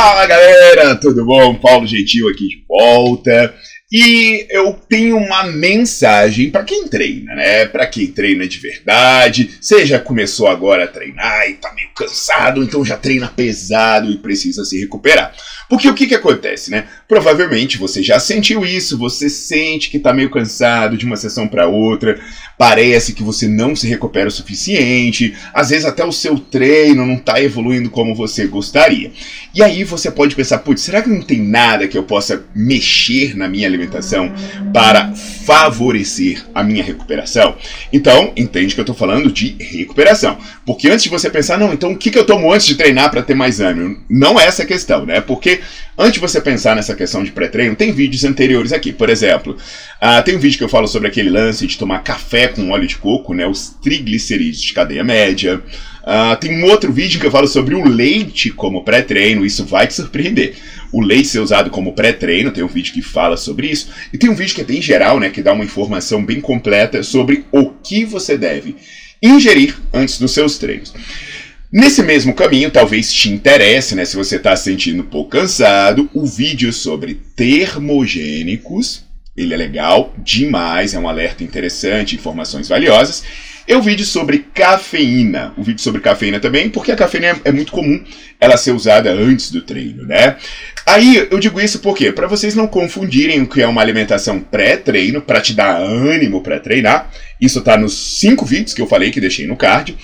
Fala galera, tudo bom? Paulo Gentil aqui de volta. E eu tenho uma mensagem para quem treina, né? Para quem treina de verdade. Já começou agora a treinar e tá meio cansado, então já treina pesado e precisa se recuperar. Porque o que que acontece, né? Provavelmente você já sentiu isso, você sente que tá meio cansado de uma sessão para outra, parece que você não se recupera o suficiente, às vezes até o seu treino não tá evoluindo como você gostaria. E aí você pode pensar, putz, será que não tem nada que eu possa mexer na minha alimentação para favorecer a minha recuperação? Então, entende que eu estou falando de recuperação. Porque antes de você pensar, não, então o que, que eu tomo antes de treinar para ter mais ânimo? Não é essa a questão, né? Porque antes de você pensar nessa questão de pré-treino, tem vídeos anteriores aqui. Por exemplo, uh, tem um vídeo que eu falo sobre aquele lance de tomar café com óleo de coco, né? Os triglicerídeos de cadeia média. Uh, tem um outro vídeo que eu falo sobre o leite como pré-treino, isso vai te surpreender. O leite ser usado como pré-treino, tem um vídeo que fala sobre isso. E tem um vídeo que é bem geral, né, que dá uma informação bem completa sobre o que você deve ingerir antes dos seus treinos. Nesse mesmo caminho, talvez te interesse, né, se você está sentindo um pouco cansado, o vídeo sobre termogênicos. Ele é legal demais, é um alerta interessante, informações valiosas. E o vídeo sobre cafeína. O vídeo sobre cafeína também, porque a cafeína é, é muito comum ela ser usada antes do treino, né? Aí eu digo isso porque para vocês não confundirem o que é uma alimentação pré-treino para te dar ânimo para treinar. Isso tá nos cinco vídeos que eu falei que deixei no card.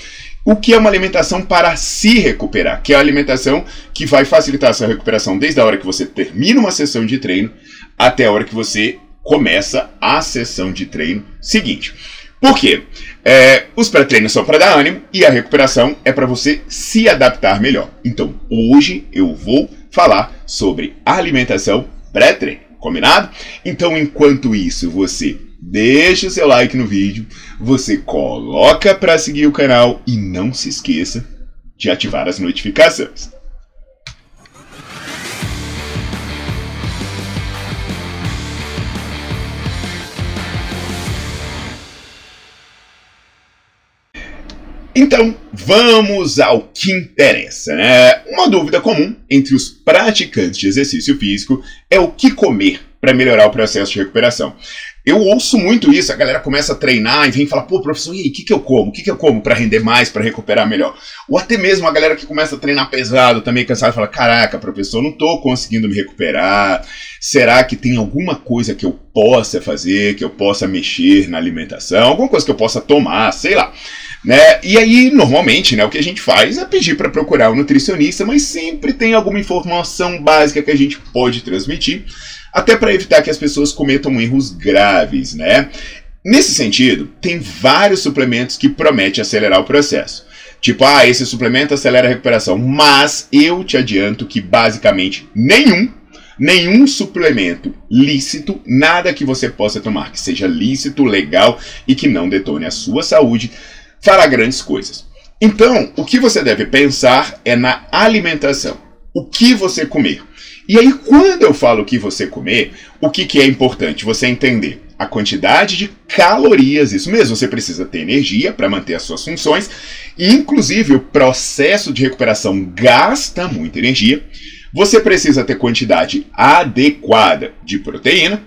O que é uma alimentação para se recuperar, que é a alimentação que vai facilitar a sua recuperação desde a hora que você termina uma sessão de treino até a hora que você começa a sessão de treino seguinte. Por quê? É, os pré-treinos são para dar ânimo e a recuperação é para você se adaptar melhor. Então, hoje eu vou falar sobre alimentação pré-treino. Combinado? Então, enquanto isso, você deixa o seu like no vídeo, você coloca para seguir o canal e não se esqueça de ativar as notificações. Então, vamos ao que interessa, né? Uma dúvida comum entre os praticantes de exercício físico é o que comer para melhorar o processo de recuperação. Eu ouço muito isso, a galera começa a treinar e vem falar, pô, professor, e aí, o que, que eu como? O que, que eu como para render mais, para recuperar melhor? Ou até mesmo a galera que começa a treinar pesado, também cansado, fala, caraca, professor, não tô conseguindo me recuperar. Será que tem alguma coisa que eu possa fazer, que eu possa mexer na alimentação, alguma coisa que eu possa tomar, sei lá. Né? E aí, normalmente, né, o que a gente faz é pedir para procurar um nutricionista, mas sempre tem alguma informação básica que a gente pode transmitir, até para evitar que as pessoas cometam erros graves, né? Nesse sentido, tem vários suplementos que prometem acelerar o processo. Tipo, ah, esse suplemento acelera a recuperação, mas eu te adianto que basicamente nenhum nenhum suplemento lícito, nada que você possa tomar que seja lícito, legal e que não detone a sua saúde, fará grandes coisas. Então, o que você deve pensar é na alimentação. O que você comer. E aí, quando eu falo o que você comer, o que, que é importante? Você entender a quantidade de calorias, isso mesmo, você precisa ter energia para manter as suas funções, e inclusive o processo de recuperação gasta muita energia. Você precisa ter quantidade adequada de proteína,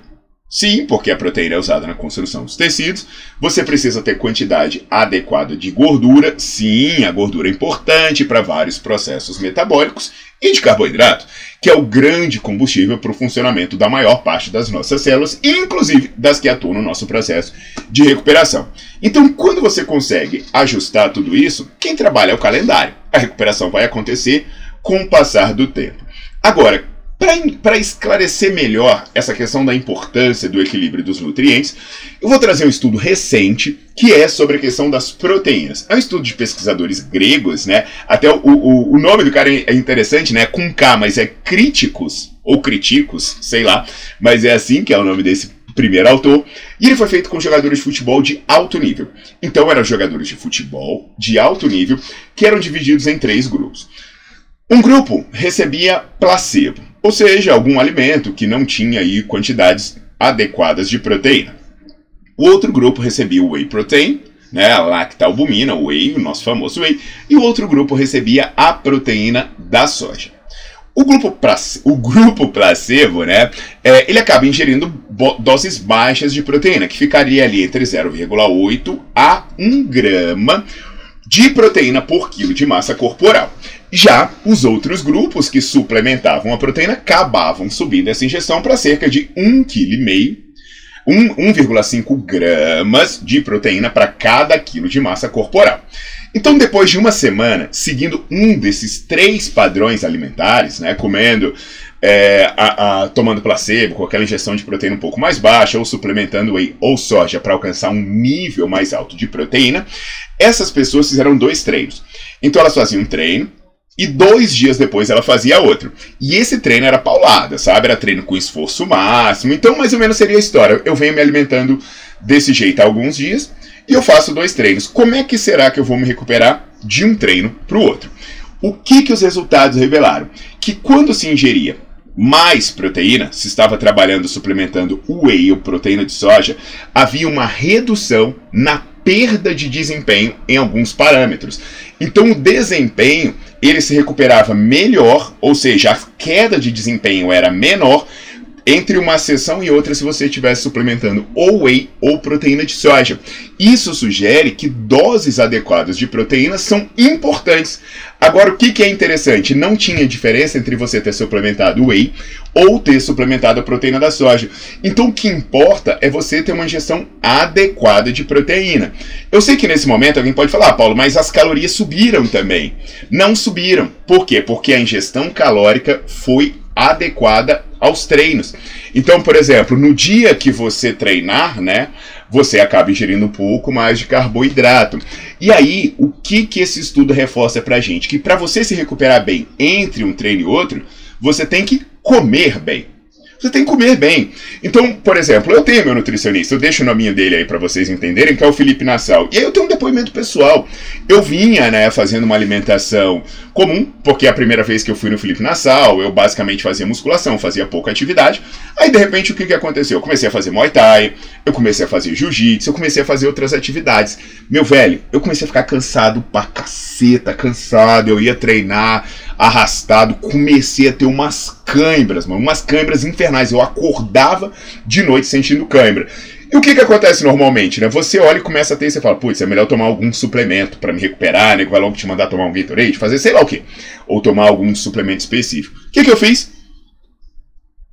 Sim, porque a proteína é usada na construção dos tecidos. Você precisa ter quantidade adequada de gordura. Sim, a gordura é importante para vários processos metabólicos. e de carboidrato, que é o grande combustível para o funcionamento da maior parte das nossas células, inclusive das que atuam no nosso processo de recuperação. Então, quando você consegue ajustar tudo isso, quem trabalha é o calendário. A recuperação vai acontecer com o passar do tempo. Agora, para esclarecer melhor essa questão da importância do equilíbrio dos nutrientes, eu vou trazer um estudo recente que é sobre a questão das proteínas. É um estudo de pesquisadores gregos, né? Até o, o, o nome do cara é interessante, né? Com K, mas é Críticos, ou Criticos, sei lá, mas é assim que é o nome desse primeiro autor, e ele foi feito com jogadores de futebol de alto nível. Então eram jogadores de futebol de alto nível que eram divididos em três grupos. Um grupo recebia placebo, ou seja, algum alimento que não tinha aí quantidades adequadas de proteína. O outro grupo recebia whey protein, né, a lactalbumina, o whey, o nosso famoso whey, e o outro grupo recebia a proteína da soja. O grupo, o grupo placebo, né, é, ele acaba ingerindo doses baixas de proteína, que ficaria ali entre 0,8 a 1 grama de proteína por quilo de massa corporal. Já os outros grupos que suplementavam a proteína acabavam subindo essa ingestão para cerca de 1,5 kg 1,5 gramas de proteína para cada quilo de massa corporal. Então, depois de uma semana, seguindo um desses três padrões alimentares, né, comendo, é, a, a, tomando placebo, com aquela injeção de proteína um pouco mais baixa, ou suplementando whey ou soja para alcançar um nível mais alto de proteína, essas pessoas fizeram dois treinos. Então, elas faziam um treino, e dois dias depois ela fazia outro. E esse treino era paulada, sabe? Era treino com esforço máximo. Então, mais ou menos seria a história. Eu venho me alimentando desse jeito há alguns dias e eu faço dois treinos. Como é que será que eu vou me recuperar de um treino para o outro? O que, que os resultados revelaram? Que quando se ingeria mais proteína, se estava trabalhando suplementando whey ou proteína de soja, havia uma redução na perda de desempenho em alguns parâmetros. Então o desempenho ele se recuperava melhor, ou seja, a queda de desempenho era menor entre uma sessão e outra se você estivesse suplementando ou whey ou proteína de soja. Isso sugere que doses adequadas de proteína são importantes. Agora, o que, que é interessante? Não tinha diferença entre você ter suplementado whey ou ter suplementado a proteína da soja. Então, o que importa é você ter uma ingestão adequada de proteína. Eu sei que nesse momento alguém pode falar, ah, Paulo, mas as calorias subiram também. Não subiram. Por quê? Porque a ingestão calórica foi adequada aos treinos. Então, por exemplo, no dia que você treinar, né, você acaba ingerindo um pouco mais de carboidrato. E aí, o que que esse estudo reforça pra gente? Que para você se recuperar bem entre um treino e outro, você tem que comer bem. Você tem que comer bem. Então, por exemplo, eu tenho meu nutricionista, eu deixo o nominho dele aí para vocês entenderem, que é o Felipe Nassau. E aí eu tenho um depoimento pessoal. Eu vinha, né, fazendo uma alimentação comum, porque é a primeira vez que eu fui no Felipe Nassau, eu basicamente fazia musculação, fazia pouca atividade. Aí, de repente, o que, que aconteceu? Eu comecei a fazer Muay Thai, eu comecei a fazer Jiu-Jitsu, eu comecei a fazer outras atividades. Meu velho, eu comecei a ficar cansado pra caceta, cansado, eu ia treinar arrastado, comecei a ter umas câimbras, mano, umas câimbras infernais. Eu acordava de noite sentindo câimbra. E o que que acontece normalmente, né? Você olha e começa a ter você fala, putz, é melhor tomar algum suplemento para me recuperar, né? Que vai logo te mandar tomar um Gatorade, fazer sei lá o quê. Ou tomar algum suplemento específico. O que que eu fiz?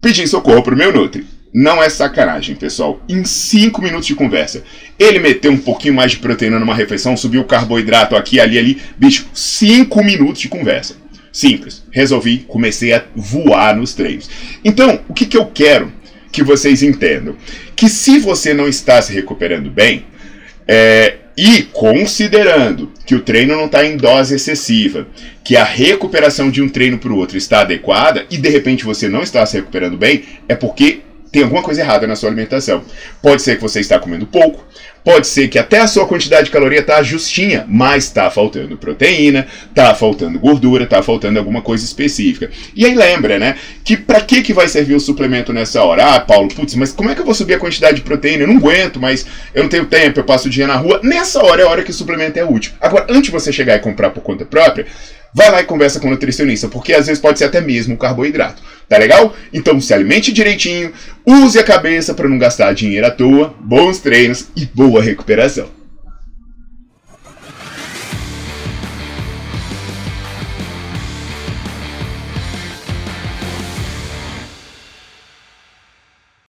Pedi socorro pro meu Nutri. Não é sacanagem, pessoal. Em 5 minutos de conversa, ele meteu um pouquinho mais de proteína numa refeição, subiu o carboidrato aqui, ali, ali. Bicho, 5 minutos de conversa. Simples. Resolvi, comecei a voar nos treinos. Então, o que, que eu quero que vocês entendam? Que se você não está se recuperando bem, é, e considerando que o treino não está em dose excessiva, que a recuperação de um treino para o outro está adequada e de repente você não está se recuperando bem, é porque tem alguma coisa errada na sua alimentação. Pode ser que você está comendo pouco, pode ser que até a sua quantidade de caloria está justinha, mas está faltando proteína, está faltando gordura, está faltando alguma coisa específica. E aí lembra, né, que para que que vai servir o suplemento nessa hora? Ah, Paulo, putz, mas como é que eu vou subir a quantidade de proteína? Eu não aguento, mas eu não tenho tempo, eu passo o dia na rua. Nessa hora é a hora que o suplemento é útil. Agora, antes de você chegar e comprar por conta própria, vai lá e conversa com o nutricionista, porque às vezes pode ser até mesmo carboidrato. Tá legal? Então se alimente direitinho, use a cabeça para não gastar dinheiro à toa, bons treinos e boa recuperação.